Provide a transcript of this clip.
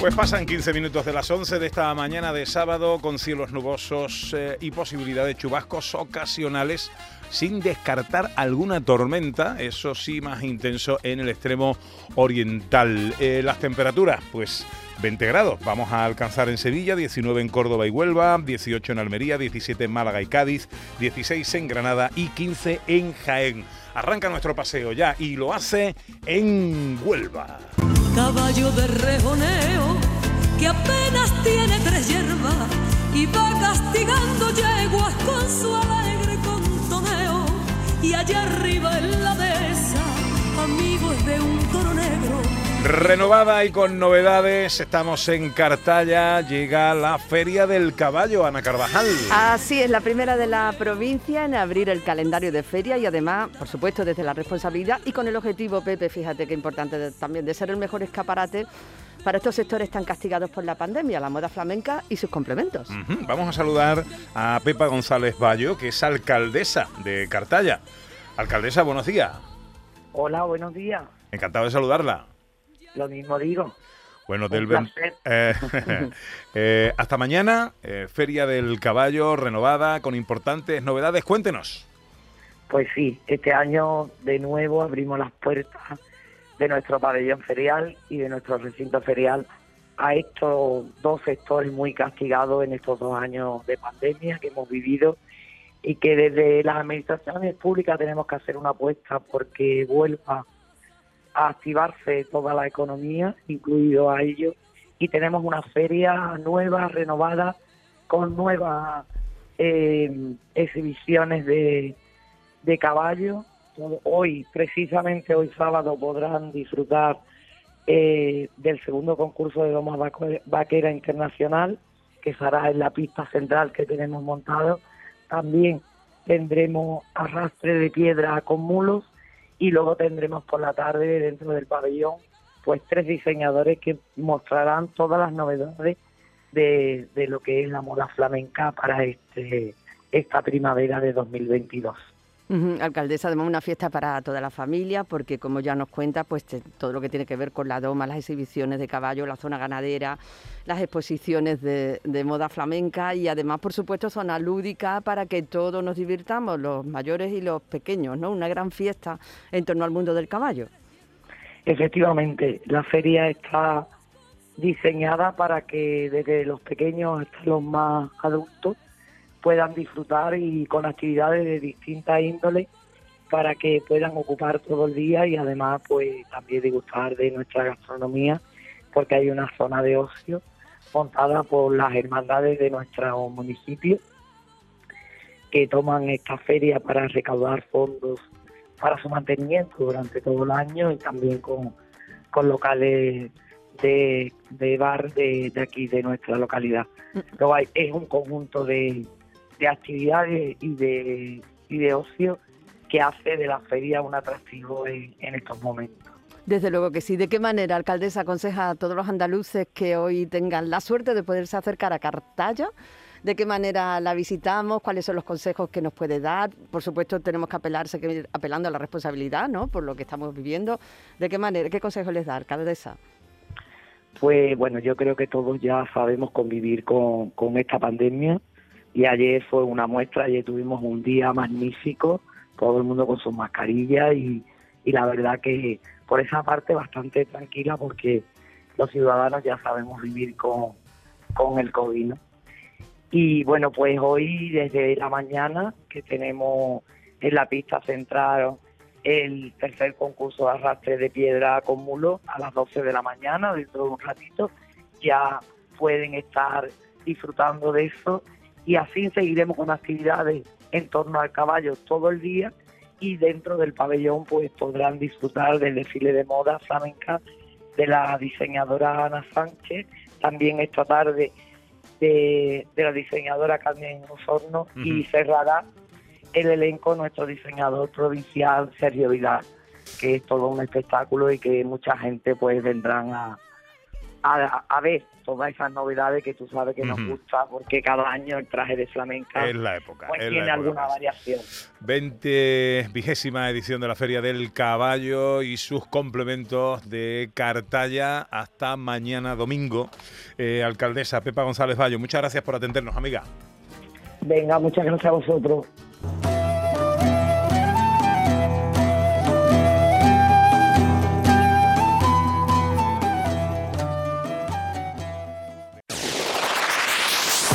Pues pasan 15 minutos de las 11 de esta mañana de sábado con cielos nubosos eh, y posibilidad de chubascos ocasionales sin descartar alguna tormenta, eso sí más intenso en el extremo oriental. Eh, las temperaturas, pues 20 grados vamos a alcanzar en Sevilla, 19 en Córdoba y Huelva, 18 en Almería, 17 en Málaga y Cádiz, 16 en Granada y 15 en Jaén. Arranca nuestro paseo ya y lo hace en Huelva. Caballo de rejoneo que apenas tiene tres hierbas y va castigando yeguas con su alegre contoneo. Y allá arriba en la Renovada y con novedades, estamos en Cartaya, llega la Feria del Caballo, Ana Carvajal. Así es, la primera de la provincia en abrir el calendario de feria y además, por supuesto, desde la responsabilidad y con el objetivo, Pepe, fíjate qué importante también, de ser el mejor escaparate para estos sectores tan castigados por la pandemia, la moda flamenca y sus complementos. Vamos a saludar a Pepa González Bayo, que es alcaldesa de Cartaya. Alcaldesa, buenos días. Hola, buenos días. Encantado de saludarla. Lo mismo digo. Bueno, del eh, eh, hasta mañana, eh, Feria del Caballo renovada con importantes novedades. Cuéntenos. Pues sí, este año de nuevo abrimos las puertas de nuestro pabellón ferial y de nuestro recinto ferial a estos dos sectores muy castigados en estos dos años de pandemia que hemos vivido y que desde las administraciones públicas tenemos que hacer una apuesta porque vuelva a activarse toda la economía, incluido a ellos, y tenemos una feria nueva, renovada, con nuevas eh, exhibiciones de, de caballos. Hoy, precisamente hoy sábado, podrán disfrutar eh, del segundo concurso de Doma Vaquera Internacional, que será en la pista central que tenemos montado. También tendremos arrastre de piedra con mulos y luego tendremos por la tarde dentro del pabellón pues tres diseñadores que mostrarán todas las novedades de, de lo que es la moda flamenca para este esta primavera de 2022. Alcaldesa, además una fiesta para toda la familia, porque como ya nos cuenta, pues todo lo que tiene que ver con la doma, las exhibiciones de caballo, la zona ganadera, las exposiciones de, moda flamenca y además, por supuesto, zona lúdica para que todos nos divirtamos, los mayores y los pequeños, ¿no? Una gran fiesta en torno al mundo del caballo. Efectivamente, la feria está diseñada para que desde los pequeños hasta los más adultos puedan disfrutar y con actividades de distintas índoles para que puedan ocupar todo el día y además pues también disfrutar de nuestra gastronomía porque hay una zona de ocio montada por las hermandades de nuestro municipio que toman esta feria para recaudar fondos para su mantenimiento durante todo el año y también con, con locales de, de bar de, de, aquí, de nuestra localidad. Pero hay, es un conjunto de, de actividades y de, y de ocio que hace de la feria un atractivo en, estos momentos. Desde luego que sí. ¿De qué manera, alcaldesa, aconseja a todos los andaluces que hoy tengan la suerte de poderse acercar a Cartaya? ¿De qué manera la visitamos? ¿Cuáles son los consejos que nos puede dar? Por supuesto, tenemos que apelar, seguir apelando a la responsabilidad, ¿no? Por lo que estamos viviendo. ¿De qué manera, qué consejos les da, alcaldesa? Pues bueno, yo creo que todos ya sabemos convivir con, con esta pandemia y ayer fue una muestra, ayer tuvimos un día magnífico, todo el mundo con sus mascarillas y, y la verdad que por esa parte bastante tranquila porque los ciudadanos ya sabemos vivir con, con el COVID. Y bueno, pues hoy desde la mañana que tenemos en la pista central el tercer concurso de arrastre de piedra con mulo a las 12 de la mañana, dentro de un ratito, ya pueden estar disfrutando de eso y así seguiremos con actividades en torno al caballo todo el día y dentro del pabellón pues podrán disfrutar del desfile de moda flamenca de la diseñadora Ana Sánchez, también esta tarde de, la diseñadora Carmen Osorno y cerrará el elenco nuestro diseñador provincial Sergio Vidal, que es todo un espectáculo y que mucha gente pues vendrán a, a, a ver todas esas novedades que tú sabes que nos gusta, porque cada año el traje de flamenca Es la época. pues es la tiene época. alguna variación. 20 vigésima edición de la Feria del Caballo y sus complementos de Cartaya hasta mañana domingo. Eh, alcaldesa Pepa González Bayo, muchas gracias por atendernos, amiga. Venga, muchas gracias a vosotros.